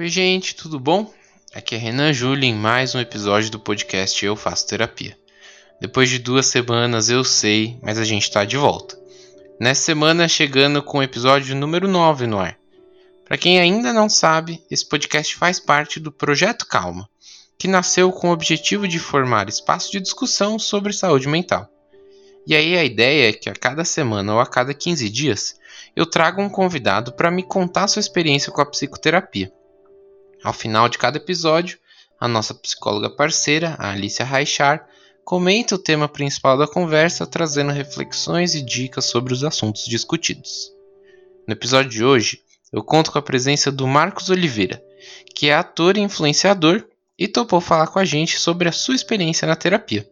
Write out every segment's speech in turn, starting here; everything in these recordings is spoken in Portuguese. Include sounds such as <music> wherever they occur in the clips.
Oi, gente, tudo bom? Aqui é Renan Júlio em mais um episódio do podcast Eu Faço Terapia. Depois de duas semanas, eu sei, mas a gente está de volta. Nessa semana, chegando com o episódio número 9 no ar. Para quem ainda não sabe, esse podcast faz parte do Projeto Calma, que nasceu com o objetivo de formar espaço de discussão sobre saúde mental. E aí a ideia é que a cada semana ou a cada 15 dias eu trago um convidado para me contar sua experiência com a psicoterapia. Ao final de cada episódio, a nossa psicóloga parceira, a Alicia Raichar, comenta o tema principal da conversa, trazendo reflexões e dicas sobre os assuntos discutidos. No episódio de hoje, eu conto com a presença do Marcos Oliveira, que é ator e influenciador e topou falar com a gente sobre a sua experiência na terapia.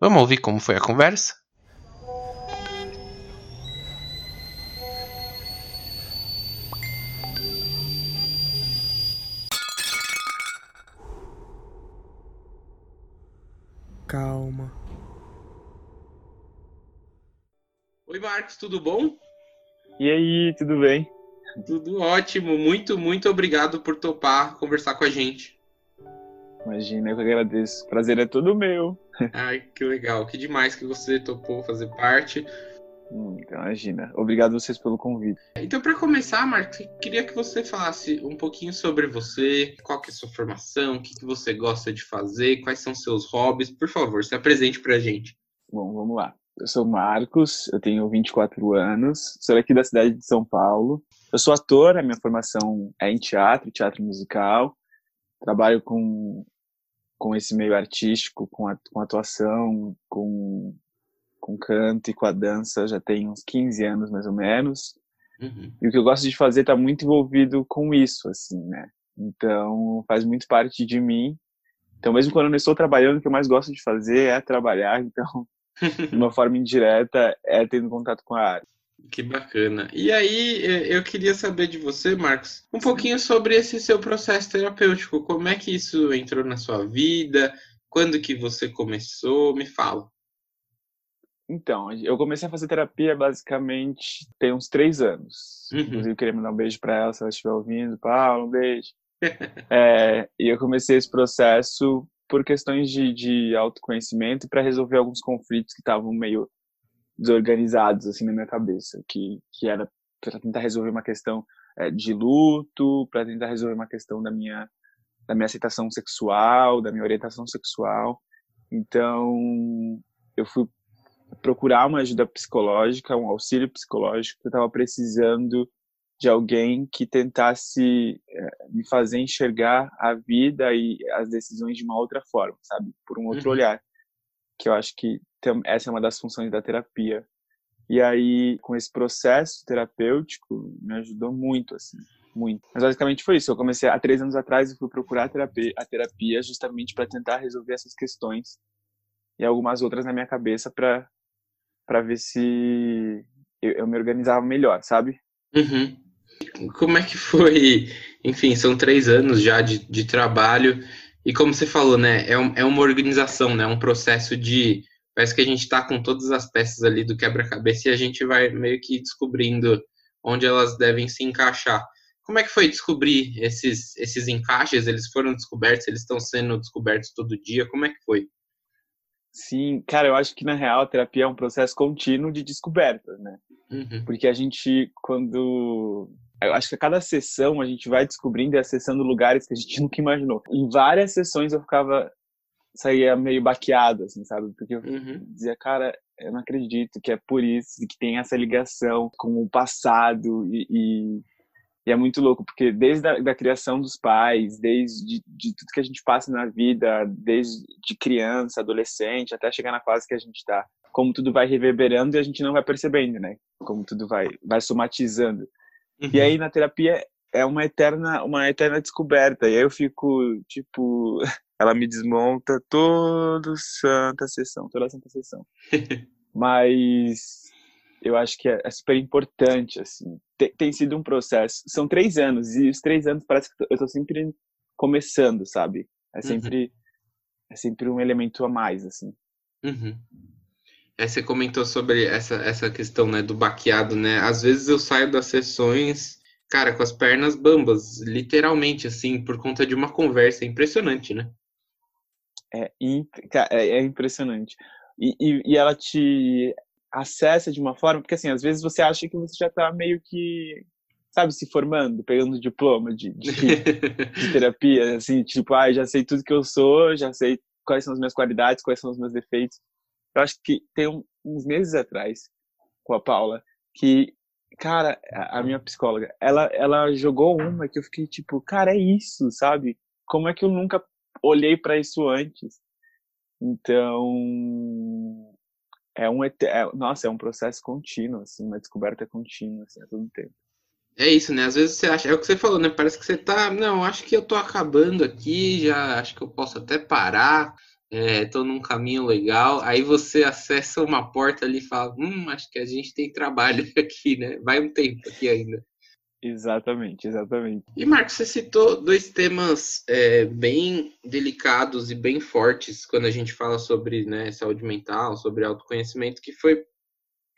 Vamos ouvir como foi a conversa? Oi, Marcos, tudo bom? E aí, tudo bem? Tudo ótimo. Muito, muito obrigado por topar conversar com a gente. Imagina, eu que agradeço. Prazer é todo meu. Ai, que legal. Que demais que você topou fazer parte. Hum, então, imagina. Obrigado vocês pelo convite. Então, para começar, Marcos, queria que você falasse um pouquinho sobre você, qual que é a sua formação, o que, que você gosta de fazer, quais são seus hobbies. Por favor, se apresente para a gente. Bom, vamos lá. Eu sou Marcos, eu tenho 24 anos, sou aqui da cidade de São Paulo. Eu sou ator, a minha formação é em teatro, teatro musical. Trabalho com, com esse meio artístico, com, a, com atuação, com com canto e com a dança já tem uns 15 anos mais ou menos. Uhum. E o que eu gosto de fazer está muito envolvido com isso, assim, né? Então, faz muito parte de mim. Então, mesmo quando eu não estou trabalhando, o que eu mais gosto de fazer é trabalhar. <laughs> Então, de uma forma indireta, é tendo contato com a área. Que bacana. E aí, eu queria saber de você, Marcos, um pouquinho sobre esse seu processo terapêutico. Como é que isso entrou na sua vida? Quando que você começou? Me fala. Então, eu comecei a fazer terapia basicamente tem uns três anos. Uhum. Inclusive, eu queria mandar um beijo para ela se ela estiver ouvindo. Paulo, um beijo. <laughs> é, e eu comecei esse processo por questões de, de autoconhecimento para resolver alguns conflitos que estavam meio desorganizados assim na minha cabeça, que, que era para tentar resolver uma questão é, de luto, para tentar resolver uma questão da minha da minha aceitação sexual, da minha orientação sexual. Então, eu fui procurar uma ajuda psicológica, um auxílio psicológico, eu estava precisando de alguém que tentasse é, me fazer enxergar a vida e as decisões de uma outra forma, sabe? Por um outro uhum. olhar. Que eu acho que essa é uma das funções da terapia. E aí, com esse processo terapêutico, me ajudou muito, assim, muito. Mas basicamente foi isso. Eu comecei há três anos atrás, eu fui procurar a terapia, a terapia justamente para tentar resolver essas questões e algumas outras na minha cabeça para para ver se eu, eu, me organizava melhor, sabe? Uhum. Como é que foi? Enfim, são três anos já de, de trabalho e como você falou, né? É, um, é uma organização, né? Um processo de parece que a gente está com todas as peças ali do quebra-cabeça e a gente vai meio que descobrindo onde elas devem se encaixar. Como é que foi descobrir esses, esses encaixes? Eles foram descobertos? Eles estão sendo descobertos todo dia? Como é que foi? Sim, cara, eu acho que na real a terapia é um processo contínuo de descoberta, né? Uhum. Porque a gente, quando. Eu acho que a cada sessão a gente vai descobrindo e acessando lugares que a gente <laughs> nunca imaginou. Em várias sessões eu ficava. saía meio baqueado, assim, sabe? Porque eu uhum. dizia, cara, eu não acredito que é por isso, que tem essa ligação com o passado e, e e é muito louco, porque desde a da criação dos pais, desde de tudo que a gente passa na vida, desde de criança, adolescente, até chegar na fase que a gente está, como tudo vai reverberando e a gente não vai percebendo, né? Como tudo vai, vai somatizando. Uhum. E aí na terapia é uma eterna, uma eterna descoberta. E aí eu fico, tipo, <laughs> ela me desmonta toda santa sessão, toda santa sessão. <laughs> Mas eu acho que é, é super importante, assim. Tem, tem, sido um processo. São três anos, e os três anos parece que eu tô sempre começando, sabe? É uhum. sempre, uhum. é sempre um elemento a mais, assim. Uhum. É, você comentou sobre essa, essa questão né, do baqueado, né? Às vezes eu saio das sessões cara, com as pernas bambas, literalmente, assim, por conta de uma conversa. É impressionante, né? É, é, é impressionante. E, e, e, ela te acessa de uma forma, porque assim, às vezes você acha que você já tá meio que, sabe, se formando, pegando diploma de, de, de <laughs> terapia, assim, tipo, ah, já sei tudo que eu sou, já sei quais são as minhas qualidades, quais são os meus defeitos. Eu acho que tem um, uns meses atrás, com a Paula, que cara, a minha psicóloga, ela, ela jogou uma que eu fiquei tipo, cara, é isso, sabe? Como é que eu nunca olhei para isso antes? Então, é um é, nossa, é um processo contínuo, assim, uma descoberta contínua, assim, a todo tempo. É isso, né? Às vezes você acha, é o que você falou, né? Parece que você tá, não, acho que eu tô acabando aqui, já acho que eu posso até parar estou é, num caminho legal, aí você acessa uma porta ali e fala, hum, acho que a gente tem trabalho <laughs> aqui, né? Vai um tempo aqui ainda. Exatamente, exatamente. E Marcos, você citou dois temas é, bem delicados e bem fortes quando a gente fala sobre né, saúde mental, sobre autoconhecimento, que foi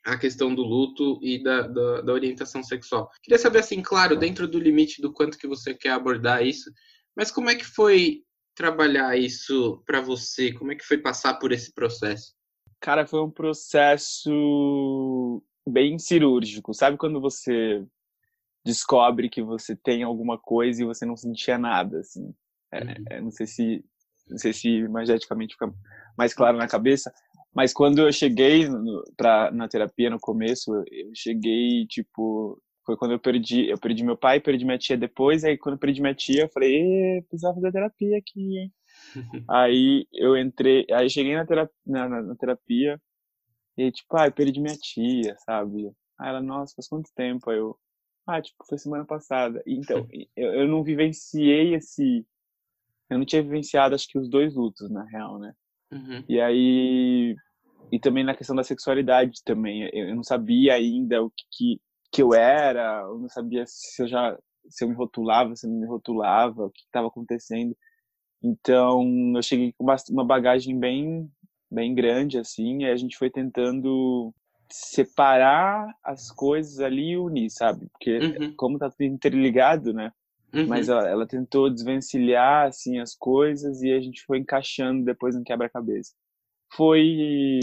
a questão do luto e da, da, da orientação sexual. Queria saber, assim, claro, dentro do limite do quanto que você quer abordar isso, mas como é que foi trabalhar isso para você? Como é que foi passar por esse processo? Cara, foi um processo bem cirúrgico. Sabe quando você descobre que você tem alguma coisa e você não sentia nada, assim? É, uhum. é, não sei se não sei se imageticamente fica mais claro na cabeça, mas quando eu cheguei no, pra, na terapia no começo, eu cheguei tipo foi quando eu perdi, eu perdi meu pai, perdi minha tia depois, aí quando eu perdi minha tia, eu falei, precisava fazer terapia aqui, hein? <laughs> aí eu entrei, aí cheguei na terapia, na, na, na terapia e tipo, ah, eu perdi minha tia, sabe? Aí ela, nossa, faz quanto tempo? Aí eu, ah, tipo, foi semana passada. Então, <laughs> eu, eu não vivenciei esse, eu não tinha vivenciado, acho que os dois lutos, na real, né? Uhum. E aí, e também na questão da sexualidade também, eu não sabia ainda o que, que que eu era, eu não sabia se eu já se eu me rotulava, se eu não me rotulava, o que estava acontecendo. Então, eu cheguei com uma bagagem bem bem grande assim, e a gente foi tentando separar as coisas ali e unir, sabe? Porque uhum. como tá tudo interligado, né? Uhum. Mas ela, ela, tentou desvencilhar assim as coisas e a gente foi encaixando depois no quebra-cabeça. Foi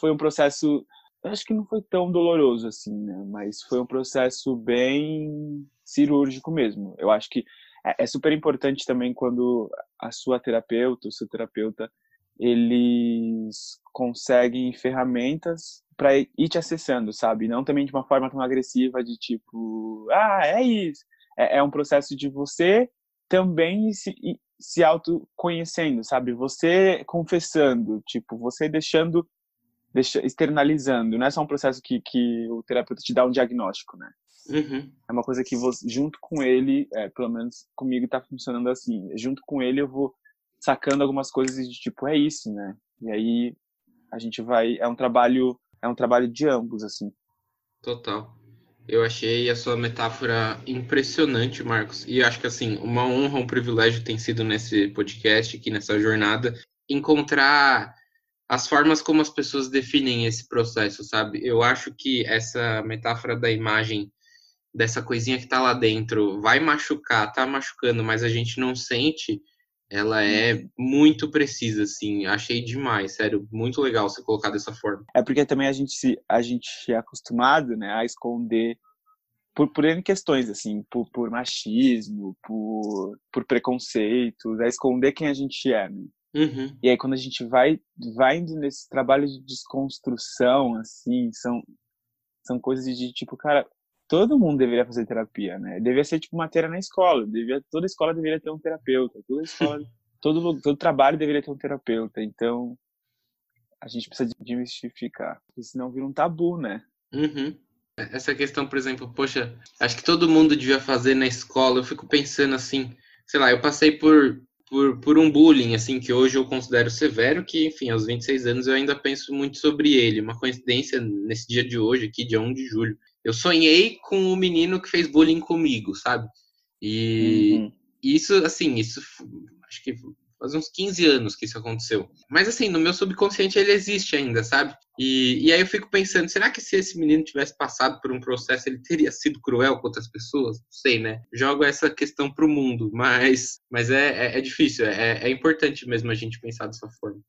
foi um processo acho que não foi tão doloroso assim, né? Mas foi um processo bem cirúrgico mesmo. Eu acho que é, é super importante também quando a sua terapeuta, o seu terapeuta, eles conseguem ferramentas para ir te acessando, sabe? Não também de uma forma tão agressiva de tipo, ah, é isso. É, é um processo de você também se, se autoconhecendo, sabe? Você confessando, tipo, você deixando deixa, externalizando. Não é só um processo que, que o terapeuta te dá um diagnóstico, né? Uhum. É uma coisa que você, junto com ele, é, pelo menos comigo está funcionando assim. Junto com ele eu vou sacando algumas coisas de tipo é isso, né? E aí a gente vai é um trabalho é um trabalho de ambos assim. Total. Eu achei a sua metáfora impressionante, Marcos. E acho que assim, uma honra, um privilégio tem sido nesse podcast aqui nessa jornada encontrar as formas como as pessoas definem esse processo, sabe? Eu acho que essa metáfora da imagem dessa coisinha que tá lá dentro vai machucar, tá machucando, mas a gente não sente, ela é uhum. muito precisa, assim. Achei demais, sério, muito legal você colocar dessa forma. É porque também a gente se a gente é acostumado, né, a esconder por, por N questões, assim, por, por machismo, por, por preconceitos, a esconder quem a gente é, né? Uhum. E aí quando a gente vai vai indo nesse trabalho de desconstrução, assim, são são coisas de tipo, cara, todo mundo deveria fazer terapia, né? Deveria ser tipo matéria na escola, devia, toda escola deveria ter um terapeuta, toda escola, <laughs> todo todo trabalho deveria ter um terapeuta. Então a gente precisa desmistificar, porque senão vira um tabu, né? Uhum. Essa questão, por exemplo, poxa, acho que todo mundo devia fazer na escola. Eu fico pensando assim, sei lá, eu passei por por, por um bullying, assim, que hoje eu considero severo, que, enfim, aos 26 anos eu ainda penso muito sobre ele. Uma coincidência nesse dia de hoje, aqui, dia 1 de julho. Eu sonhei com o menino que fez bullying comigo, sabe? E uhum. isso, assim, isso acho que faz uns 15 anos que isso aconteceu. Mas assim, no meu subconsciente ele existe ainda, sabe? E, e aí eu fico pensando, será que se esse menino tivesse passado por um processo, ele teria sido cruel com outras pessoas? Não sei, né? Jogo essa questão pro mundo, <laughs> mas, mas é, é, é difícil, é, é importante mesmo a gente pensar dessa forma.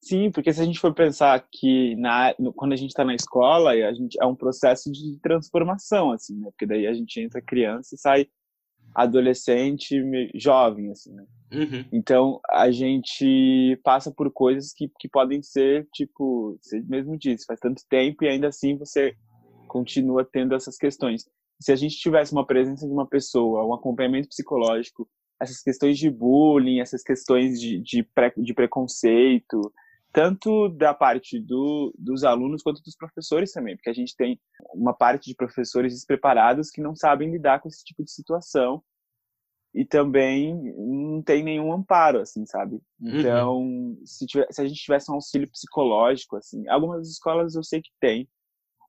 Sim, porque se a gente for pensar que na, quando a gente está na escola, a gente, é um processo de transformação, assim, né? Porque daí a gente entra criança e sai adolescente, jovem, assim, né? Uhum. Então, a gente passa por coisas que, que podem ser, tipo, você mesmo disse, faz tanto tempo e ainda assim você continua tendo essas questões. Se a gente tivesse uma presença de uma pessoa, um acompanhamento psicológico, essas questões de bullying, essas questões de, de, pre, de preconceito, tanto da parte do, dos alunos quanto dos professores também, porque a gente tem uma parte de professores despreparados que não sabem lidar com esse tipo de situação e também não tem nenhum amparo, assim, sabe? Uhum. Então, uhum. se, tiver, se a gente tivesse um auxílio psicológico, assim, algumas escolas eu sei que tem,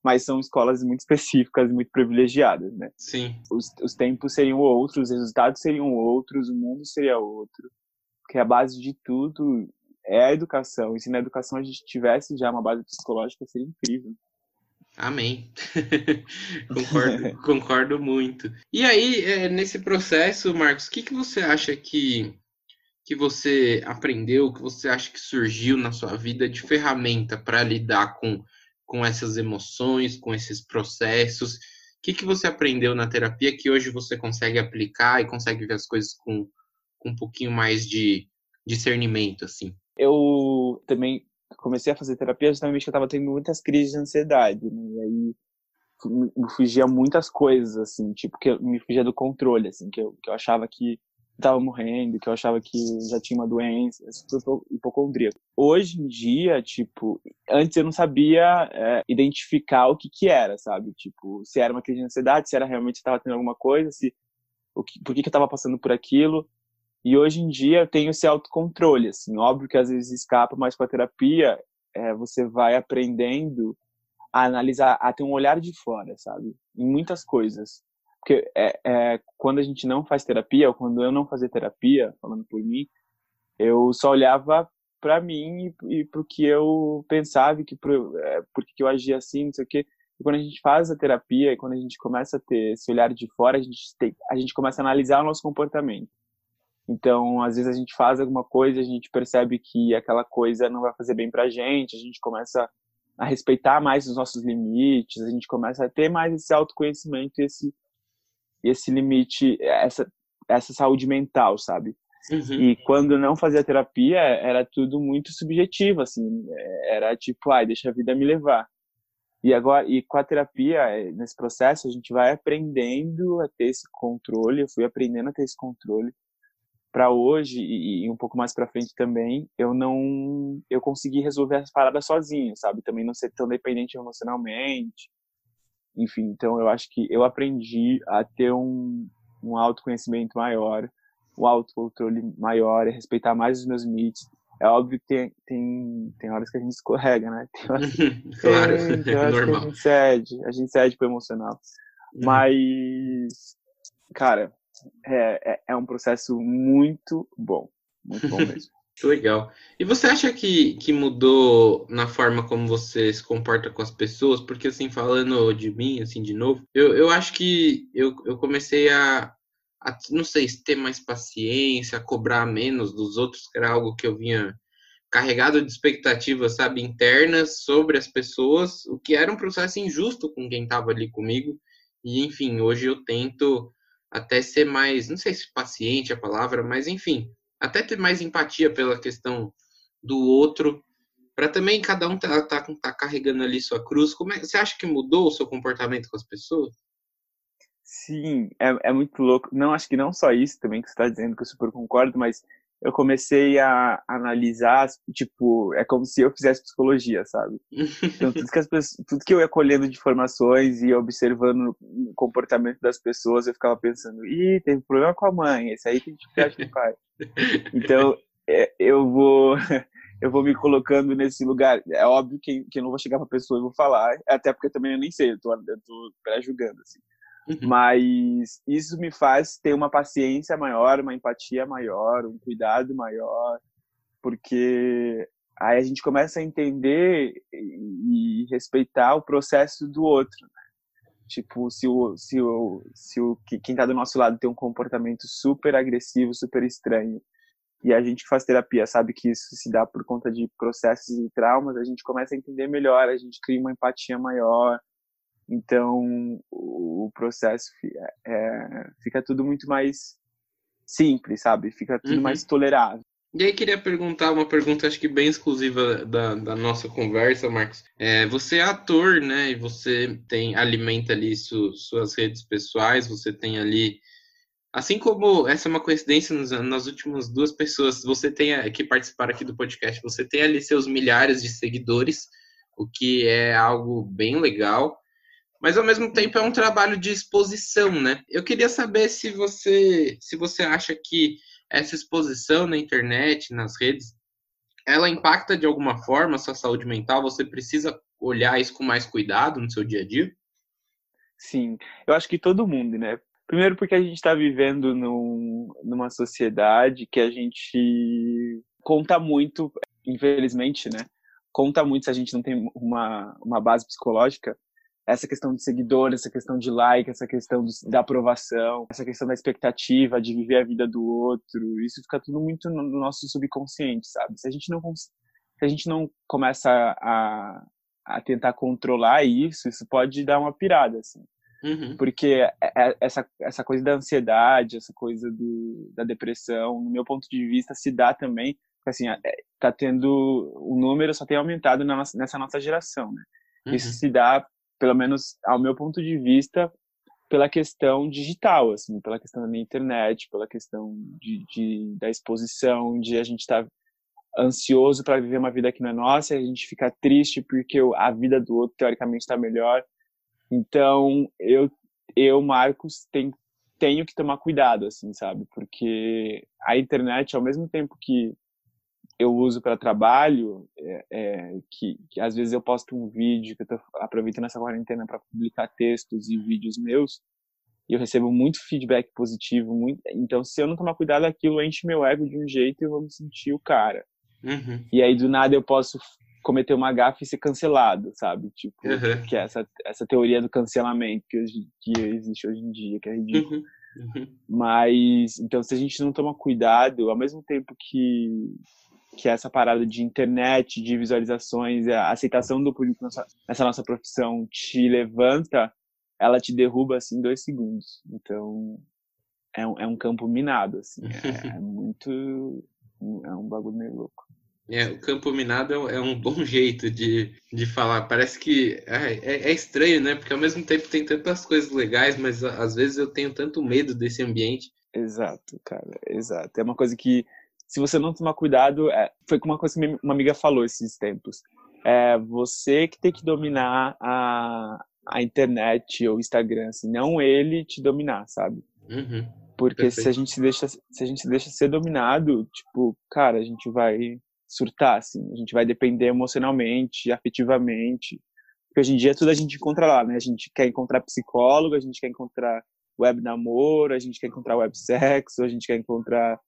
mas são escolas muito específicas, muito privilegiadas, né? Sim. Os, os tempos seriam outros, os resultados seriam outros, o mundo seria outro, porque a base de tudo é a educação. E se na educação a gente tivesse já uma base psicológica, seria incrível. Amém. <laughs> concordo, <laughs> concordo muito. E aí, é, nesse processo, Marcos, o que, que você acha que, que você aprendeu, que você acha que surgiu na sua vida de ferramenta para lidar com, com essas emoções, com esses processos? O que, que você aprendeu na terapia que hoje você consegue aplicar e consegue ver as coisas com, com um pouquinho mais de discernimento, assim? Eu também comecei a fazer terapia justamente porque eu estava tendo muitas crises de ansiedade, né? E aí me fugia muitas coisas, assim, tipo, que eu me fugia do controle, assim, que eu, que eu achava que estava morrendo, que eu achava que já tinha uma doença, hipocondríaco. Hoje em dia, tipo, antes eu não sabia é, identificar o que que era, sabe? Tipo, se era uma crise de ansiedade, se era realmente estava tendo alguma coisa, se o que, por que que eu estava passando por aquilo. E hoje em dia eu tenho esse autocontrole, assim, óbvio que às vezes escapa, mas com a terapia é, você vai aprendendo a analisar, a ter um olhar de fora, sabe? Em muitas coisas. Porque é, é, quando a gente não faz terapia, ou quando eu não fazia terapia, falando por mim, eu só olhava para mim e, e para o que eu pensava, que por, é, por que eu agia assim, não sei o quê. E quando a gente faz a terapia, e quando a gente começa a ter esse olhar de fora, a gente, tem, a gente começa a analisar o nosso comportamento. Então, às vezes a gente faz alguma coisa, a gente percebe que aquela coisa não vai fazer bem pra gente, a gente começa a respeitar mais os nossos limites, a gente começa a ter mais esse autoconhecimento, esse esse limite, essa essa saúde mental, sabe? Uhum. E quando não fazia terapia, era tudo muito subjetivo, assim, era tipo, ai, deixa a vida me levar. E agora, e com a terapia, nesse processo, a gente vai aprendendo a ter esse controle, eu fui aprendendo a ter esse controle para hoje e, e, um pouco mais para frente também, eu não eu consegui resolver as paradas sozinho, sabe? Também não ser tão dependente emocionalmente. Enfim, então eu acho que eu aprendi a ter um, um autoconhecimento maior, um autocontrole maior, e respeitar mais os meus limites. É óbvio que tem, tem, tem horas que a gente escorrega, né? Tem horas, <laughs> claro, tem, tem horas que a gente cede, a gente cede pro emocional. Uhum. Mas, cara, é, é, é um processo muito bom. Muito bom <laughs> mesmo. Legal. E você acha que, que mudou na forma como você se comporta com as pessoas? Porque, assim, falando de mim, assim, de novo, eu, eu acho que eu, eu comecei a, a, não sei, ter mais paciência, a cobrar menos dos outros, que era algo que eu vinha carregado de expectativas, sabe, internas sobre as pessoas, o que era um processo injusto com quem estava ali comigo. E, enfim, hoje eu tento até ser mais, não sei se paciente é a palavra, mas enfim, até ter mais empatia pela questão do outro, para também cada um tá, tá, tá, carregando ali sua cruz. Como é, você acha que mudou o seu comportamento com as pessoas? Sim, é, é muito louco. Não, acho que não só isso também que você está dizendo, que eu super concordo, mas eu comecei a analisar, tipo, é como se eu fizesse psicologia, sabe? Então, tudo que, as pessoas, tudo que eu ia colhendo de informações e observando o comportamento das pessoas, eu ficava pensando, ih, teve problema com a mãe, esse aí tem dificuldade com o pai. Então, é, eu vou <laughs> eu vou me colocando nesse lugar. É óbvio que, que eu não vou chegar pra pessoa e vou falar, até porque também eu nem sei, eu tô, eu tô pré-julgando, assim. Uhum. Mas isso me faz ter uma paciência maior, uma empatia maior, um cuidado maior, porque aí a gente começa a entender e respeitar o processo do outro. Né? Tipo, se o, se o, se o quem está do nosso lado tem um comportamento super agressivo, super estranho, e a gente que faz terapia sabe que isso se dá por conta de processos e traumas, a gente começa a entender melhor, a gente cria uma empatia maior. Então, o processo é, fica tudo muito mais simples, sabe? Fica tudo uhum. mais tolerável. E aí queria perguntar uma pergunta acho que bem exclusiva da, da nossa conversa, Marcos. É, você é ator, né? E você tem alimenta ali su, suas redes pessoais, você tem ali assim como essa é uma coincidência nas, nas últimas duas pessoas, você tem que participar aqui do podcast, você tem ali seus milhares de seguidores, o que é algo bem legal. Mas ao mesmo tempo é um trabalho de exposição, né? Eu queria saber se você se você acha que essa exposição na internet, nas redes, ela impacta de alguma forma a sua saúde mental? Você precisa olhar isso com mais cuidado no seu dia a dia? Sim, eu acho que todo mundo, né? Primeiro porque a gente está vivendo num, numa sociedade que a gente conta muito, infelizmente, né? Conta muito se a gente não tem uma, uma base psicológica essa questão de seguidores, essa questão de like, essa questão da aprovação, essa questão da expectativa de viver a vida do outro, isso fica tudo muito no nosso subconsciente, sabe? Se a gente não se a gente não começa a, a tentar controlar isso, isso pode dar uma pirada, assim. Uhum. Porque é, é, essa, essa coisa da ansiedade, essa coisa do, da depressão, no meu ponto de vista, se dá também, assim, tá tendo, o número só tem aumentado na nossa, nessa nossa geração, né? Uhum. Isso se dá pelo menos ao meu ponto de vista, pela questão digital, assim, pela questão da minha internet, pela questão de, de da exposição, de a gente estar tá ansioso para viver uma vida que não é nossa, a gente fica triste porque a vida do outro teoricamente está melhor. Então, eu, eu Marcos, tem, tenho que tomar cuidado, assim, sabe? Porque a internet, ao mesmo tempo que eu uso para trabalho, é, é, que, que, às vezes eu posto um vídeo que eu tô aproveitando essa quarentena para publicar textos e vídeos meus, e eu recebo muito feedback positivo, muito, então se eu não tomar cuidado aquilo enche meu ego de um jeito e eu vou me sentir o cara. Uhum. E aí do nada eu posso cometer uma gafe e ser cancelado, sabe? Tipo, uhum. que é essa essa teoria do cancelamento que, hoje, que existe hoje em dia, que é ridículo. Uhum. Uhum. Mas, então, se a gente não toma cuidado, ao mesmo tempo que, que é essa parada de internet, de visualizações, a aceitação do público nessa, nessa nossa profissão te levanta, ela te derruba assim em dois segundos. Então é um, é um campo minado, assim. É, <laughs> é muito. É um bagulho meio louco. É, o campo minado é um bom jeito de, de falar. Parece que é, é, é, estranho, né? Porque ao mesmo tempo tem tantas coisas legais, mas às vezes eu tenho tanto medo desse ambiente. Exato, cara, exato. É uma coisa que se você não tomar cuidado, é, foi uma coisa que uma amiga falou esses tempos. É você que tem que dominar a, a internet ou o Instagram, assim, não ele te dominar, sabe? Uhum. Porque se a gente se deixa se a gente se deixa ser dominado, tipo, cara, a gente vai surtar, assim, a gente vai depender emocionalmente, afetivamente. Porque hoje em dia tudo a gente encontra lá, né? A gente quer encontrar psicólogo, a gente quer encontrar web namoro, a gente quer encontrar web sexo, a gente quer encontrar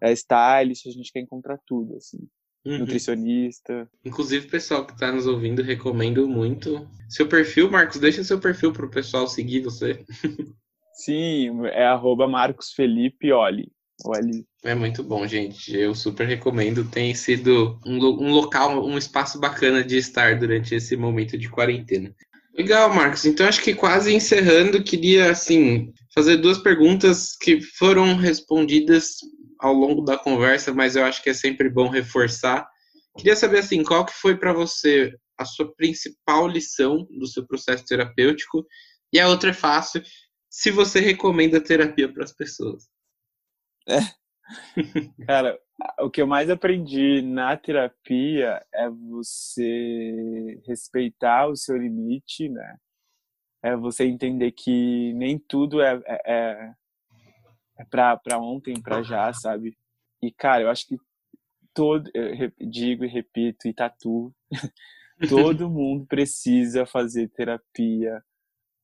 é, stylist, a gente quer encontrar tudo, assim. Uhum. Nutricionista. Inclusive, pessoal que está nos ouvindo, recomendo muito. Seu perfil, Marcos, deixa seu perfil para o pessoal seguir você. <laughs> Sim, é arroba Marcos Felipe Oli. Oli. É muito bom, gente. Eu super recomendo. Tem sido um, um local, um espaço bacana de estar durante esse momento de quarentena. Legal, Marcos. Então acho que quase encerrando, queria assim fazer duas perguntas que foram respondidas ao longo da conversa, mas eu acho que é sempre bom reforçar. Queria saber assim, qual que foi para você a sua principal lição do seu processo terapêutico? E a outra é fácil, se você recomenda terapia para as pessoas. É. <laughs> Cara, o que eu mais aprendi na terapia é você respeitar o seu limite, né? É você entender que nem tudo é, é, é é pra, pra ontem, pra já, sabe? E, cara, eu acho que todo, digo e repito, e tatu, <laughs> todo <laughs> mundo precisa fazer terapia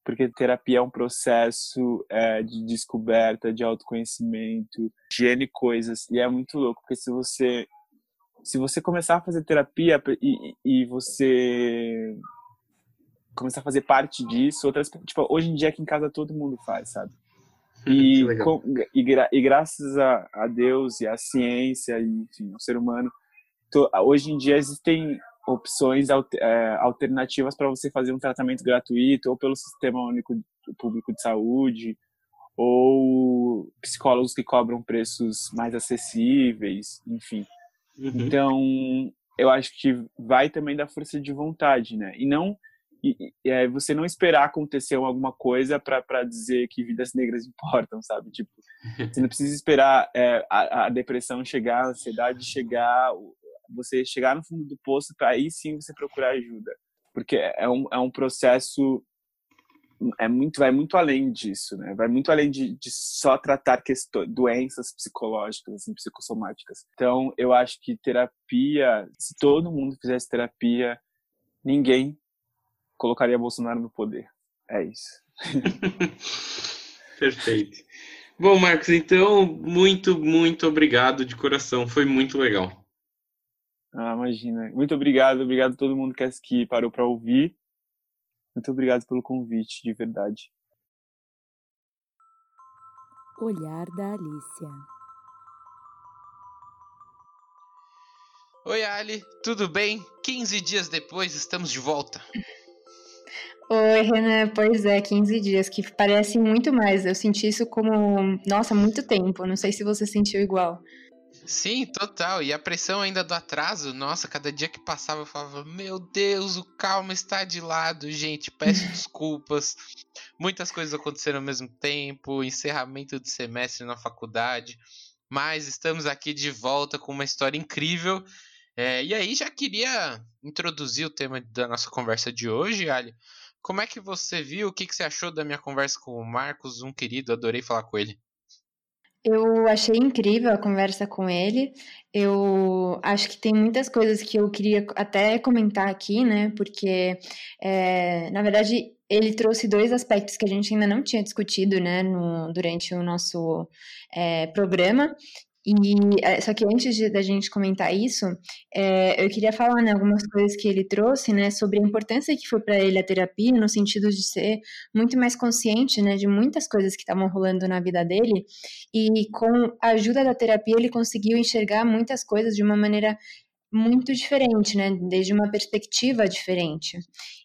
porque terapia é um processo é, de descoberta, de autoconhecimento, de N coisas, e é muito louco, porque se você se você começar a fazer terapia e, e você começar a fazer parte disso, outras tipo hoje em dia aqui em casa todo mundo faz, sabe? E, <laughs> com, e, e, graças a, a, Deus e à ciência e enfim, ao ser humano, to, hoje em dia existem opções é, alternativas para você fazer um tratamento gratuito ou pelo Sistema Único Público de Saúde ou psicólogos que cobram preços mais acessíveis, enfim. Uhum. Então, eu acho que vai também da força de vontade, né? E não e, e é, você não esperar acontecer alguma coisa para dizer que vidas negras <laughs> importam, sabe? Tipo, você não precisa esperar é, a, a, depressão chegar, a ansiedade chegar, você chegar no fundo do poço para aí sim você procurar ajuda, porque é um, é um processo é muito vai muito além disso, né? Vai muito além de, de só tratar questões, doenças psicológicas, assim, psicossomáticas. Então, eu acho que terapia, se todo mundo fizesse terapia, ninguém colocaria Bolsonaro no poder. É isso. <laughs> Perfeito. Bom, Marcos, então, muito, muito obrigado de coração. Foi muito legal. Ah, imagina. Muito obrigado, obrigado a todo mundo que parou para ouvir. Muito obrigado pelo convite, de verdade. Olhar da Alicia. Oi, Ali, tudo bem? 15 dias depois estamos de volta. Oi, Renan. Pois é, 15 dias, que parece muito mais. Eu senti isso como, nossa, muito tempo. Não sei se você sentiu igual. Sim, total. E a pressão ainda do atraso, nossa, cada dia que passava eu falava: Meu Deus, o calma está de lado, gente. Peço <laughs> desculpas. Muitas coisas aconteceram ao mesmo tempo, encerramento de semestre na faculdade. Mas estamos aqui de volta com uma história incrível. É, e aí, já queria introduzir o tema da nossa conversa de hoje, Ali. Como é que você viu? O que, que você achou da minha conversa com o Marcos, um querido? Adorei falar com ele. Eu achei incrível a conversa com ele. Eu acho que tem muitas coisas que eu queria até comentar aqui, né? Porque, é, na verdade, ele trouxe dois aspectos que a gente ainda não tinha discutido, né, no, durante o nosso é, programa, e é, só que antes de, da gente comentar isso, é, eu queria falar né, algumas coisas que ele trouxe, né, sobre a importância que foi para ele a terapia, no sentido de ser muito mais consciente, né, de muitas coisas que estavam rolando na vida dele, e com a ajuda da terapia ele conseguiu enxergar muitas coisas de uma maneira muito diferente, né, desde uma perspectiva diferente.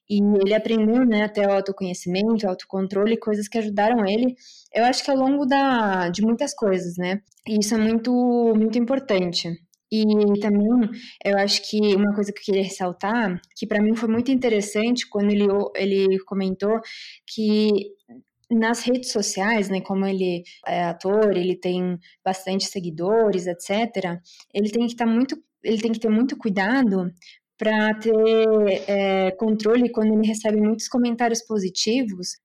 E ele aprendeu, né, até o autoconhecimento, autocontrole, coisas que ajudaram ele, eu acho que ao longo da, de muitas coisas, né, e isso é muito, muito importante. E também eu acho que uma coisa que eu queria ressaltar, que para mim foi muito interessante quando ele, ele comentou que nas redes sociais, né, como ele é ator, ele tem bastante seguidores, etc., ele tem que estar tá muito ele tem que ter muito cuidado para ter é, controle quando ele recebe muitos comentários positivos,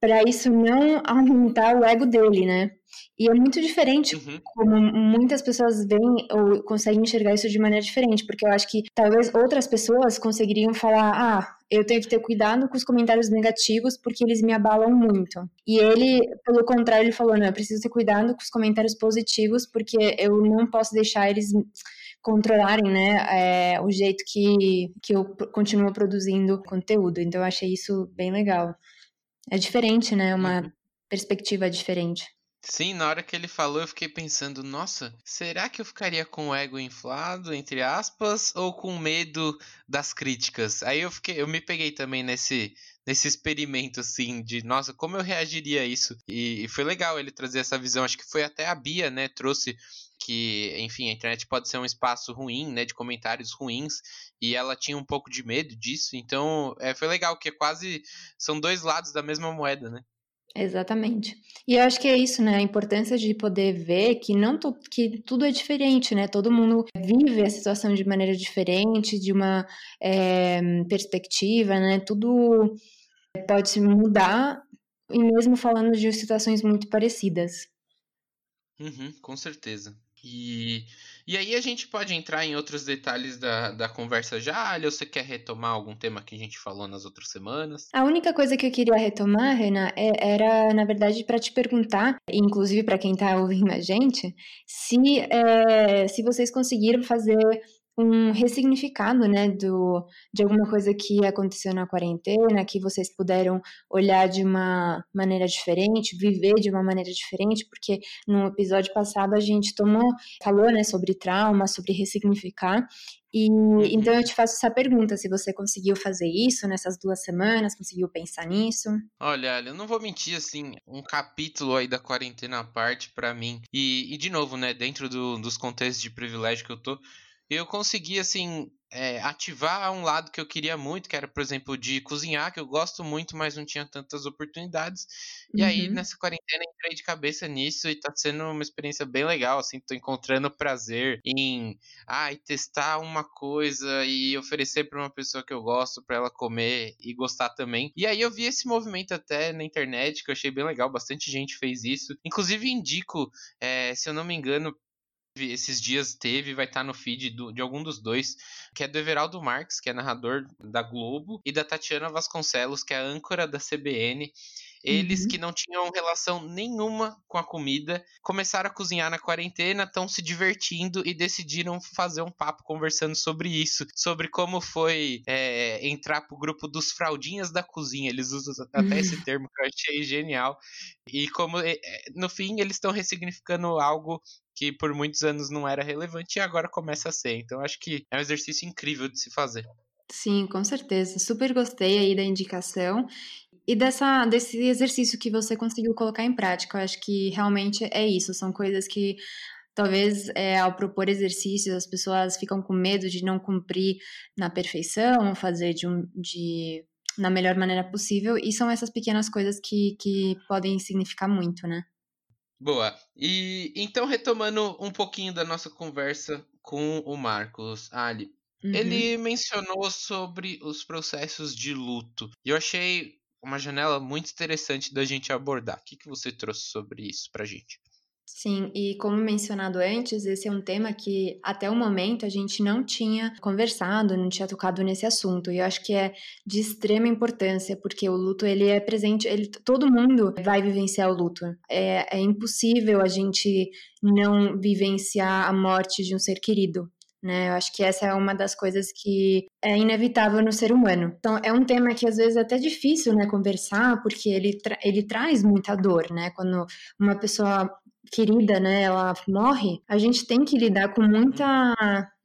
para isso não aumentar o ego dele, né? E é muito diferente uhum. como muitas pessoas veem ou conseguem enxergar isso de maneira diferente, porque eu acho que talvez outras pessoas conseguiriam falar: ah, eu tenho que ter cuidado com os comentários negativos porque eles me abalam muito. E ele, pelo contrário, ele falou: não, eu preciso ter cuidado com os comentários positivos porque eu não posso deixar eles controlarem, né, é, o jeito que, que eu continuo produzindo conteúdo. Então, eu achei isso bem legal. É diferente, né, uma uhum. perspectiva diferente. Sim, na hora que ele falou, eu fiquei pensando, nossa, será que eu ficaria com o ego inflado, entre aspas, ou com medo das críticas? Aí eu fiquei, eu me peguei também nesse nesse experimento assim de, nossa, como eu reagiria a isso? E, e foi legal ele trazer essa visão, acho que foi até a Bia, né, trouxe que, enfim, a internet pode ser um espaço ruim, né, de comentários ruins, e ela tinha um pouco de medo disso, então é, foi legal, que é quase, são dois lados da mesma moeda, né. Exatamente. E eu acho que é isso, né? A importância de poder ver que não que tudo é diferente, né? Todo mundo vive a situação de maneira diferente, de uma é, perspectiva, né? Tudo pode se mudar, e mesmo falando de situações muito parecidas. Uhum, com certeza. E, e aí a gente pode entrar em outros detalhes da, da conversa já, ou você quer retomar algum tema que a gente falou nas outras semanas? A única coisa que eu queria retomar, Renan, é, era, na verdade, para te perguntar, inclusive para quem está ouvindo a gente, se, é, se vocês conseguiram fazer um ressignificado, né, do, de alguma coisa que aconteceu na quarentena, que vocês puderam olhar de uma maneira diferente, viver de uma maneira diferente, porque no episódio passado a gente tomou, falou, né, sobre trauma, sobre ressignificar, e uhum. então eu te faço essa pergunta, se você conseguiu fazer isso nessas duas semanas, conseguiu pensar nisso? Olha, eu não vou mentir, assim, um capítulo aí da quarentena à parte para mim, e, e de novo, né, dentro do, dos contextos de privilégio que eu tô, eu consegui, assim, é, ativar um lado que eu queria muito, que era, por exemplo, de cozinhar, que eu gosto muito, mas não tinha tantas oportunidades. E uhum. aí, nessa quarentena, entrei de cabeça nisso e tá sendo uma experiência bem legal, assim, tô encontrando prazer em, ah, testar uma coisa e oferecer para uma pessoa que eu gosto, para ela comer e gostar também. E aí eu vi esse movimento até na internet, que eu achei bem legal, bastante gente fez isso. Inclusive, indico, é, se eu não me engano, esses dias teve, vai estar tá no feed do, de algum dos dois, que é do Everaldo Marques, que é narrador da Globo, e da Tatiana Vasconcelos, que é a âncora da CBN. Eles uhum. que não tinham relação nenhuma com a comida começaram a cozinhar na quarentena, estão se divertindo e decidiram fazer um papo conversando sobre isso, sobre como foi é, entrar pro grupo dos fraldinhas da cozinha. Eles usam até <laughs> esse termo que eu achei genial. E como é, no fim eles estão ressignificando algo que por muitos anos não era relevante e agora começa a ser. Então acho que é um exercício incrível de se fazer. Sim, com certeza. Super gostei aí da indicação e dessa, desse exercício que você conseguiu colocar em prática. Eu acho que realmente é isso. São coisas que talvez é, ao propor exercícios as pessoas ficam com medo de não cumprir na perfeição, fazer de, um, de na melhor maneira possível. E são essas pequenas coisas que, que podem significar muito, né? Boa. E então, retomando um pouquinho da nossa conversa com o Marcos Ali. Uhum. Ele mencionou sobre os processos de luto. E eu achei uma janela muito interessante da gente abordar. O que, que você trouxe sobre isso pra gente? Sim, e como mencionado antes, esse é um tema que até o momento a gente não tinha conversado, não tinha tocado nesse assunto. E eu acho que é de extrema importância, porque o luto ele é presente, ele, todo mundo vai vivenciar o luto. É, é impossível a gente não vivenciar a morte de um ser querido né? Eu acho que essa é uma das coisas que é inevitável no ser humano. Então, é um tema que às vezes é até difícil, né, conversar, porque ele, tra ele traz muita dor, né? Quando uma pessoa querida, né, ela morre, a gente tem que lidar com muita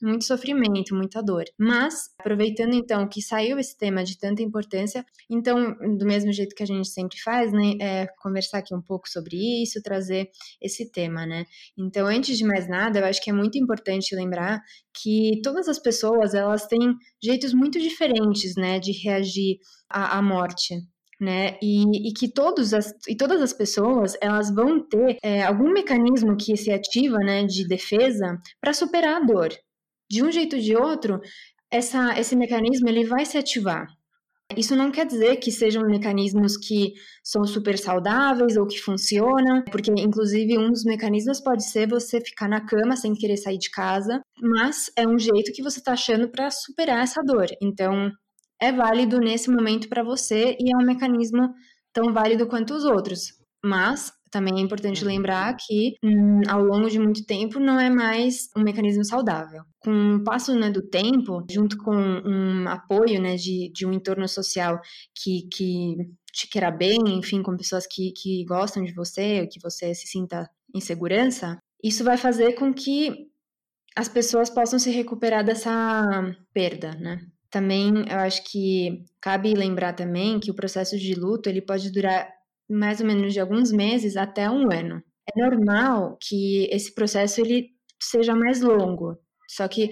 muito sofrimento, muita dor. Mas, aproveitando então que saiu esse tema de tanta importância, então, do mesmo jeito que a gente sempre faz, né, é conversar aqui um pouco sobre isso, trazer esse tema, né? Então, antes de mais nada, eu acho que é muito importante lembrar que todas as pessoas, elas têm jeitos muito diferentes, né, de reagir à, à morte né? E, e, que todos as, e todas as pessoas elas vão ter é, algum mecanismo que se ativa, né, de defesa para superar a dor. De um jeito ou de outro, essa, esse mecanismo ele vai se ativar. Isso não quer dizer que sejam mecanismos que são super saudáveis ou que funcionam, porque inclusive um dos mecanismos pode ser você ficar na cama sem querer sair de casa, mas é um jeito que você está achando para superar essa dor. Então, é válido nesse momento para você e é um mecanismo tão válido quanto os outros. Mas também é importante uhum. lembrar que hum, ao longo de muito tempo não é mais um mecanismo saudável. Com o passo né, do tempo, junto com um apoio né, de, de um entorno social que, que te queira bem, enfim, com pessoas que, que gostam de você, que você se sinta em segurança, isso vai fazer com que as pessoas possam se recuperar dessa perda, né? Também eu acho que cabe lembrar também que o processo de luto ele pode durar mais ou menos de alguns meses até um ano. É normal que esse processo ele seja mais longo, só que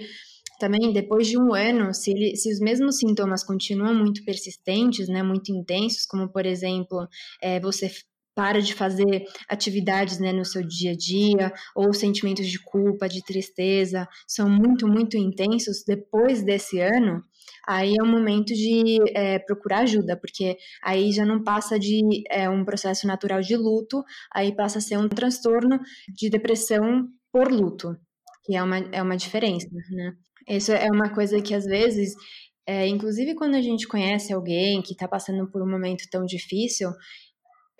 também depois de um ano, se, ele, se os mesmos sintomas continuam muito persistentes, né, muito intensos, como por exemplo, é, você para de fazer atividades né, no seu dia a dia, ou sentimentos de culpa, de tristeza, são muito, muito intensos depois desse ano, aí é o momento de é, procurar ajuda, porque aí já não passa de é, um processo natural de luto, aí passa a ser um transtorno de depressão por luto, que é uma, é uma diferença, né? Isso é uma coisa que às vezes, é, inclusive quando a gente conhece alguém que está passando por um momento tão difícil,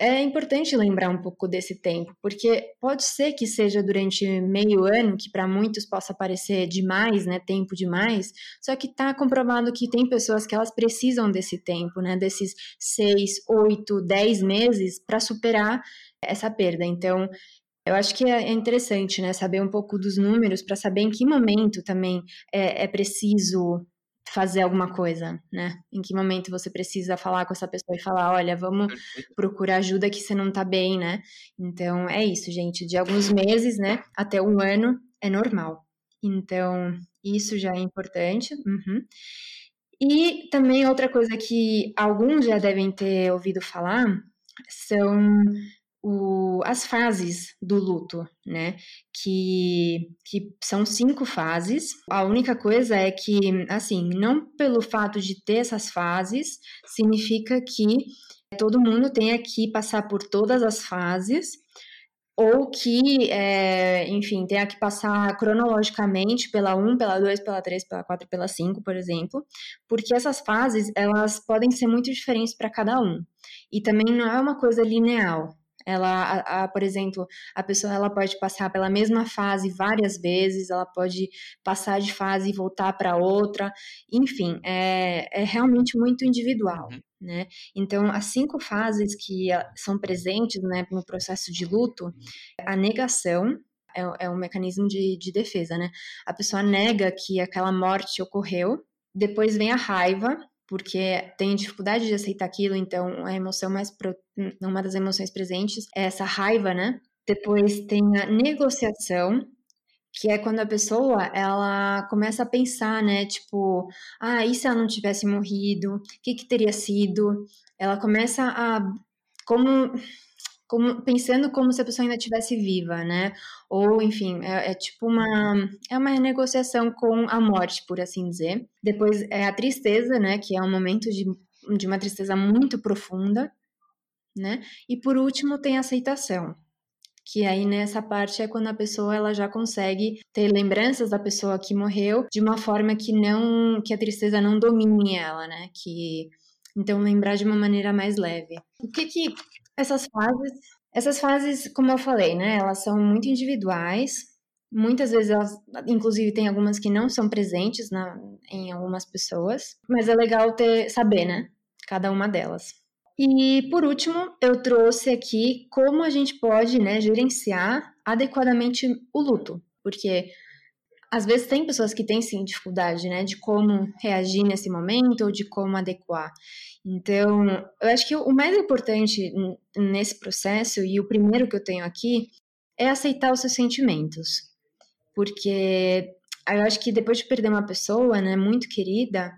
é importante lembrar um pouco desse tempo, porque pode ser que seja durante meio ano, que para muitos possa parecer demais, né, tempo demais, só que está comprovado que tem pessoas que elas precisam desse tempo, né, desses seis, oito, dez meses para superar essa perda. Então, eu acho que é interessante, né, saber um pouco dos números para saber em que momento também é, é preciso fazer alguma coisa, né? Em que momento você precisa falar com essa pessoa e falar, olha, vamos procurar ajuda que você não tá bem, né? Então é isso, gente. De alguns meses, né, até um ano é normal. Então isso já é importante. Uhum. E também outra coisa que alguns já devem ter ouvido falar são o, as fases do luto, né? Que, que são cinco fases. A única coisa é que, assim, não pelo fato de ter essas fases, significa que todo mundo tenha que passar por todas as fases ou que, é, enfim, tenha que passar cronologicamente pela 1, pela 2, pela 3, pela 4 pela 5, por exemplo, porque essas fases, elas podem ser muito diferentes para cada um. E também não é uma coisa linear, ela, a, a, por exemplo, a pessoa ela pode passar pela mesma fase várias vezes, ela pode passar de fase e voltar para outra, enfim, é, é realmente muito individual, uhum. né? Então, as cinco fases que ah, são presentes né, no processo de luto, a negação, é, é um mecanismo de, de defesa, né? A pessoa nega que aquela morte ocorreu, depois vem a raiva, porque tem dificuldade de aceitar aquilo, então a emoção mais pro... uma das emoções presentes é essa raiva, né? Depois tem a negociação, que é quando a pessoa ela começa a pensar, né, tipo, ah, e se ela não tivesse morrido? O que que teria sido? Ela começa a como como, pensando como se a pessoa ainda estivesse viva, né? Ou, enfim, é, é, tipo uma é uma renegociação com a morte, por assim dizer. Depois é a tristeza, né? Que é um momento de, de uma tristeza muito profunda, né? E por último tem a aceitação, que aí nessa parte é quando a pessoa ela já consegue ter lembranças da pessoa que morreu de uma forma que não que a tristeza não domine ela, né? Que então lembrar de uma maneira mais leve. O que que essas fases, essas fases, como eu falei, né, elas são muito individuais. Muitas vezes elas, inclusive, tem algumas que não são presentes na, em algumas pessoas, mas é legal ter saber, né, cada uma delas. E por último, eu trouxe aqui como a gente pode, né, gerenciar adequadamente o luto, porque às vezes tem pessoas que têm sim dificuldade, né, de como reagir nesse momento ou de como adequar. Então, eu acho que o mais importante nesse processo, e o primeiro que eu tenho aqui, é aceitar os seus sentimentos. Porque eu acho que depois de perder uma pessoa, né, muito querida,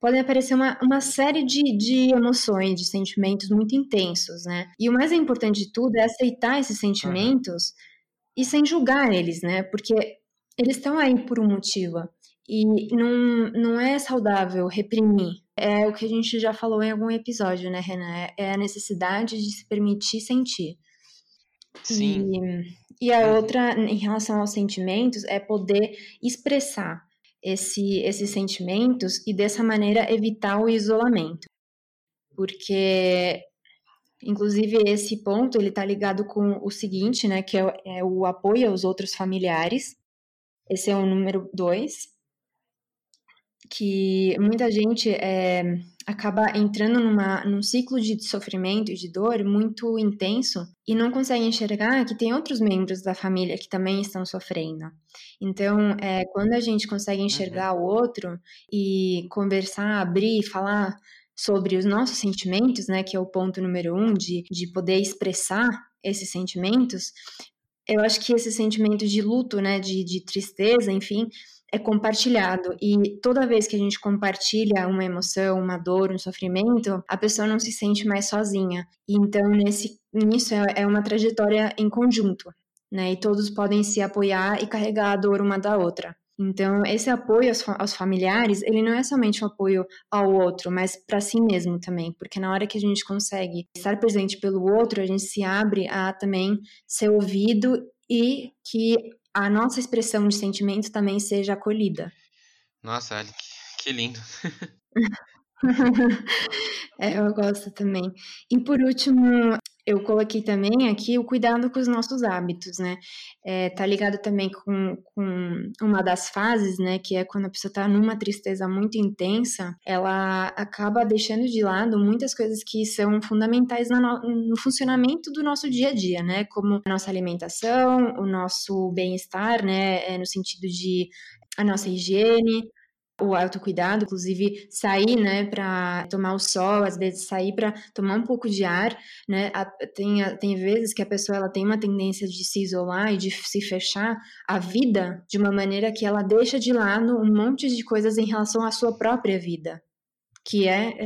podem aparecer uma, uma série de, de emoções, de sentimentos muito intensos, né? E o mais importante de tudo é aceitar esses sentimentos uhum. e sem julgar eles, né? Porque eles estão aí por um motivo. E não, não é saudável reprimir. É o que a gente já falou em algum episódio, né, Renan? É a necessidade de se permitir sentir. Sim. E, e a uhum. outra, em relação aos sentimentos, é poder expressar esse, esses sentimentos e dessa maneira evitar o isolamento. Porque, inclusive, esse ponto ele está ligado com o seguinte, né, que é, é o apoio aos outros familiares. Esse é o número dois que muita gente é, acaba entrando numa, num ciclo de sofrimento e de dor muito intenso e não consegue enxergar que tem outros membros da família que também estão sofrendo. Então, é, quando a gente consegue enxergar uhum. o outro e conversar, abrir, falar sobre os nossos sentimentos, né, que é o ponto número um, de, de poder expressar esses sentimentos, eu acho que esse sentimento de luto, né, de, de tristeza, enfim, é compartilhado e toda vez que a gente compartilha uma emoção, uma dor, um sofrimento, a pessoa não se sente mais sozinha. Então nesse nisso é, é uma trajetória em conjunto, né? E todos podem se apoiar e carregar a dor uma da outra. Então, esse apoio aos, aos, familiares, ele não é somente um apoio ao outro, mas para si mesmo também, porque na hora que a gente consegue estar presente pelo outro, a gente se abre a também ser ouvido e que a nossa expressão de sentimento também seja acolhida. Nossa, Ali, que lindo. <laughs> é, eu gosto também. E por último, eu coloquei também aqui o cuidado com os nossos hábitos, né? É, tá ligado também com, com uma das fases, né? Que é quando a pessoa tá numa tristeza muito intensa, ela acaba deixando de lado muitas coisas que são fundamentais no, no funcionamento do nosso dia a dia, né? Como a nossa alimentação, o nosso bem-estar, né? É, no sentido de a nossa higiene, o autocuidado, inclusive sair, né, para tomar o sol, às vezes sair para tomar um pouco de ar, né, tem, tem vezes que a pessoa ela tem uma tendência de se isolar e de se fechar a vida de uma maneira que ela deixa de lado um monte de coisas em relação à sua própria vida, que é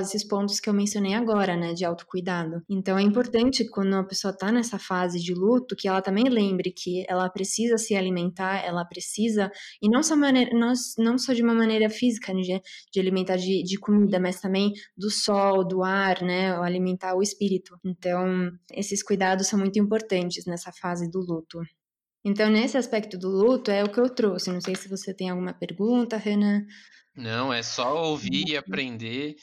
esses pontos que eu mencionei agora, né, de autocuidado. Então é importante quando a pessoa está nessa fase de luto que ela também lembre que ela precisa se alimentar, ela precisa e não só maneira, não, não só de uma maneira física né, de, de alimentar de, de comida, mas também do sol, do ar, né, alimentar o espírito. Então esses cuidados são muito importantes nessa fase do luto. Então, nesse aspecto do luto, é o que eu trouxe. Não sei se você tem alguma pergunta, Renan. Não, é só ouvir e aprender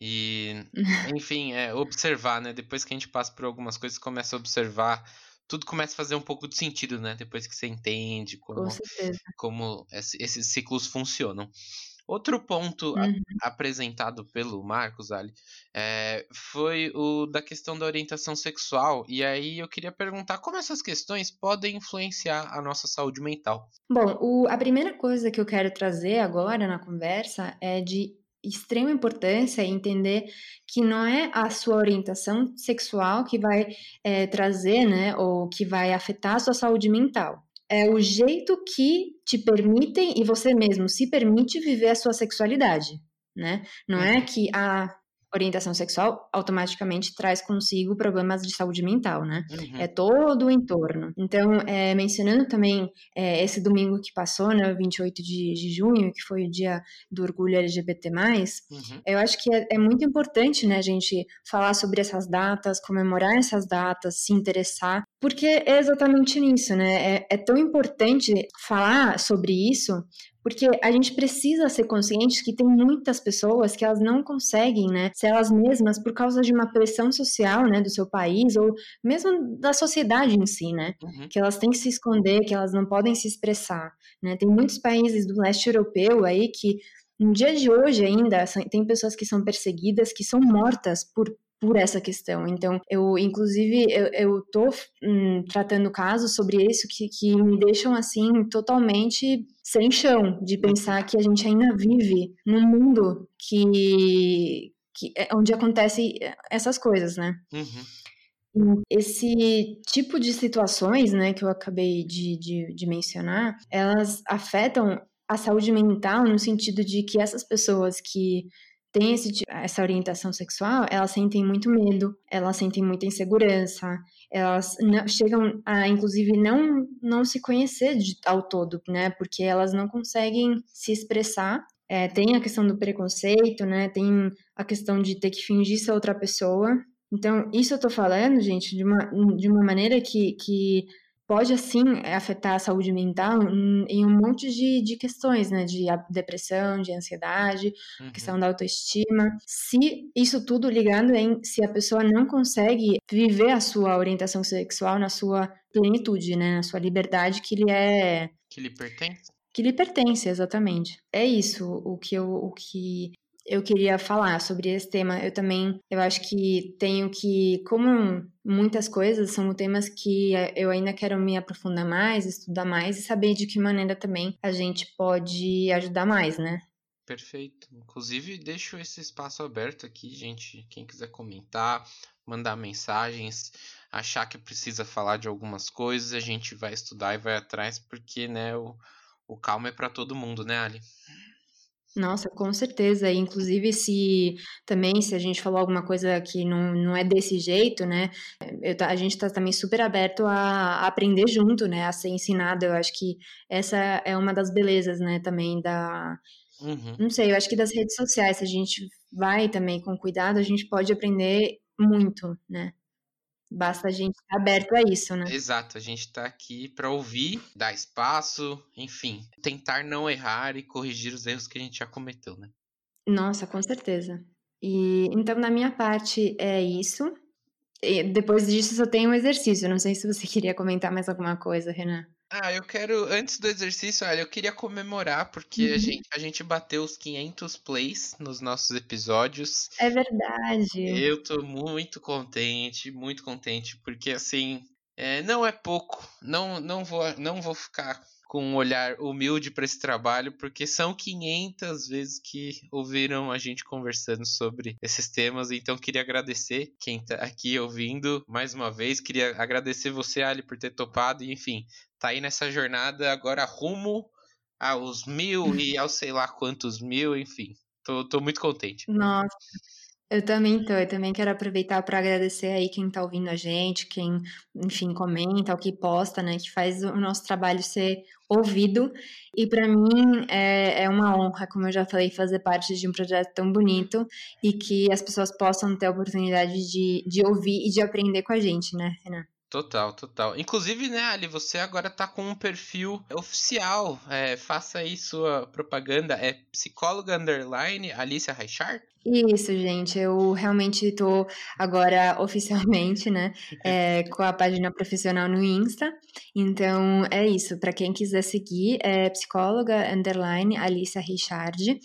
e, <laughs> enfim, é observar, né? Depois que a gente passa por algumas coisas, começa a observar, tudo começa a fazer um pouco de sentido, né? Depois que você entende como, como esses ciclos funcionam. Outro ponto uhum. apresentado pelo Marcos Ali é, foi o da questão da orientação sexual. E aí eu queria perguntar como essas questões podem influenciar a nossa saúde mental. Bom, o, a primeira coisa que eu quero trazer agora na conversa é de extrema importância entender que não é a sua orientação sexual que vai é, trazer, né, ou que vai afetar a sua saúde mental é o jeito que te permitem e você mesmo se permite viver a sua sexualidade, né? Não é que a orientação sexual automaticamente traz consigo problemas de saúde mental, né? Uhum. É todo o entorno. Então, é, mencionando também é, esse domingo que passou, né, 28 de, de junho, que foi o dia do orgulho LGBT+, uhum. eu acho que é, é, muito importante, né, a gente falar sobre essas datas, comemorar essas datas, se interessar, porque é exatamente nisso, né? É, é tão importante falar sobre isso porque a gente precisa ser consciente que tem muitas pessoas que elas não conseguem, né, ser elas mesmas por causa de uma pressão social, né, do seu país ou mesmo da sociedade em si, né, uhum. que elas têm que se esconder, que elas não podem se expressar, né. Tem muitos países do leste europeu aí que no dia de hoje ainda tem pessoas que são perseguidas, que são mortas por por essa questão. Então, eu, inclusive, eu, eu tô hum, tratando casos sobre isso que, que me deixam, assim, totalmente sem chão, de pensar que a gente ainda vive num mundo que, que é onde acontece essas coisas, né? Uhum. Esse tipo de situações, né, que eu acabei de, de, de mencionar, elas afetam a saúde mental no sentido de que essas pessoas que têm esse, essa orientação sexual, elas sentem muito medo, elas sentem muita insegurança, elas não, chegam a, inclusive, não, não se conhecer de, ao todo, né? Porque elas não conseguem se expressar. É, tem a questão do preconceito, né? Tem a questão de ter que fingir ser outra pessoa. Então, isso eu tô falando, gente, de uma, de uma maneira que, que pode assim afetar a saúde mental em, um monte de, de questões, né? De depressão, de ansiedade, uhum. questão da autoestima. Se isso tudo ligado em se a pessoa não consegue viver a sua orientação sexual na sua plenitude, né? Na sua liberdade que lhe é. Que lhe pertence? Que lhe pertence, exatamente. É isso o que eu, o que eu queria falar sobre esse tema. Eu também, eu acho que tenho que, como muitas coisas, são temas que eu ainda quero me aprofundar mais, estudar mais e saber de que maneira também a gente pode ajudar mais, né? Perfeito. Inclusive, deixo esse espaço aberto aqui, gente. Quem quiser comentar, mandar mensagens, achar que precisa falar de algumas coisas, a gente vai estudar e vai atrás, porque, né, o, o calma é para todo mundo, né, Ali? Nossa, com certeza. Inclusive, se também, se a gente falou alguma coisa que não, não é desse jeito, né? Eu, a gente está também super aberto a, a, aprender junto, né? A ser ensinado. Eu acho que essa é uma das belezas, né? Também da. Uhum. Não sei, eu acho que das redes sociais, se a gente vai também com cuidado, a gente pode aprender muito, né? Basta a gente estar aberto a isso, né? Exato, a gente está aqui para ouvir, dar espaço, enfim, tentar não errar e corrigir os erros que a gente já cometeu, né? Nossa, com certeza. E então, na minha parte, é isso. E depois disso, eu tenho um exercício. Não sei se você <laughs> queria comentar mais alguma coisa, Renan. Ah, eu quero, antes do exercício, olha, eu queria comemorar, porque uhum. a, gente, a gente bateu os 500 plays nos nossos episódios. É verdade. Eu tô muito contente, muito contente, porque assim, é, não é pouco, não, não, vou, não vou ficar com um olhar humilde para esse trabalho, porque são 500 vezes que ouviram a gente conversando sobre esses temas, então queria agradecer quem está aqui ouvindo mais uma vez, queria agradecer você, Ali, por ter topado, e enfim, tá aí nessa jornada agora rumo aos mil e aos sei lá quantos mil, enfim, tô, tô muito contente. Nossa, eu também tô, eu também quero aproveitar para agradecer aí quem tá ouvindo a gente, quem, enfim, comenta, o que posta, né, que faz o nosso trabalho ser ouvido. E para mim é, é uma honra, como eu já falei, fazer parte de um projeto tão bonito e que as pessoas possam ter a oportunidade de, de ouvir e de aprender com a gente, né, Renan? Total, total. Inclusive, né, Ali, você agora tá com um perfil oficial. É, faça aí sua propaganda. É psicóloga underline Alicia Reichard? Isso, gente. Eu realmente tô agora <laughs> oficialmente, né, é, com a página profissional no Insta. Então, é isso. Para quem quiser seguir, é psicóloga underline Alicia Richard.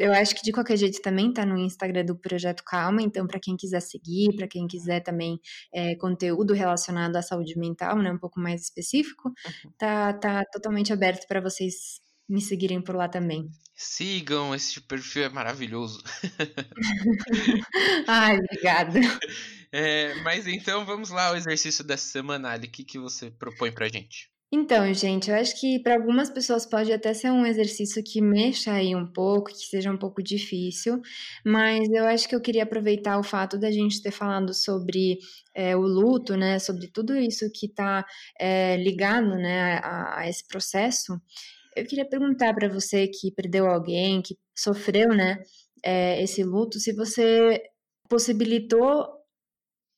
Eu acho que de qualquer jeito também tá no Instagram do Projeto Calma, então para quem quiser seguir, para quem quiser também é, conteúdo relacionado à saúde mental, né, um pouco mais específico, uhum. tá, tá totalmente aberto para vocês me seguirem por lá também. Sigam, esse perfil é maravilhoso. <laughs> Ai, obrigada. <laughs> É, mas então vamos lá ao exercício dessa semana, Ali. O que, que você propõe pra gente? Então, gente, eu acho que para algumas pessoas pode até ser um exercício que mexa aí um pouco, que seja um pouco difícil, mas eu acho que eu queria aproveitar o fato da gente ter falado sobre é, o luto, né, sobre tudo isso que está é, ligado, né, a, a, esse processo. Eu queria perguntar para você que perdeu alguém, que sofreu, né, é, esse luto, se você possibilitou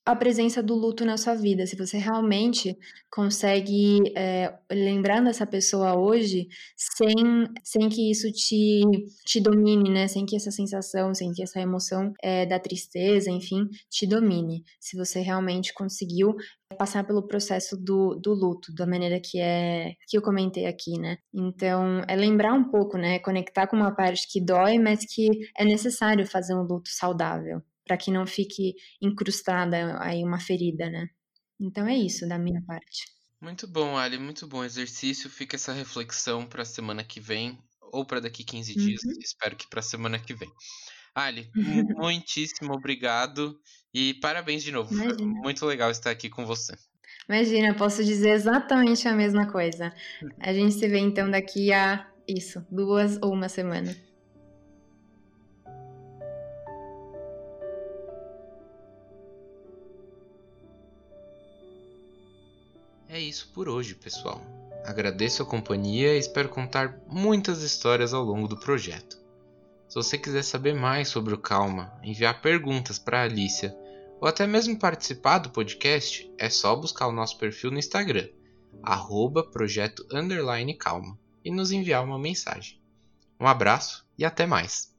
a presença do luto na sua vida, se você realmente consegue é, lembrar dessa pessoa hoje sem, sem que isso te, te domine, né? Sem que essa sensação, sem que essa emoção é, da tristeza, enfim, te domine. Se você realmente conseguiu passar pelo processo do, do luto, da maneira que é que eu comentei aqui, né? Então, é lembrar um pouco, né? Conectar com uma parte que dói, mas que é necessário fazer um luto saudável para que não fique incrustada aí uma ferida, né? Então é isso da minha parte. Muito bom, Ali, muito bom exercício. Fica essa reflexão para a semana que vem ou para daqui 15 dias. Uhum. Espero que para a semana que vem. Ali, <laughs> muitíssimo obrigado e parabéns de novo. Imagina. Muito legal estar aqui com você. Imagina, posso dizer exatamente a mesma coisa. A gente se vê então daqui a isso, duas ou uma semana. Isso por hoje, pessoal. Agradeço a companhia e espero contar muitas histórias ao longo do projeto. Se você quiser saber mais sobre o Calma, enviar perguntas para a Alicia ou até mesmo participar do podcast, é só buscar o nosso perfil no Instagram, arroba projeto calma, e nos enviar uma mensagem. Um abraço e até mais!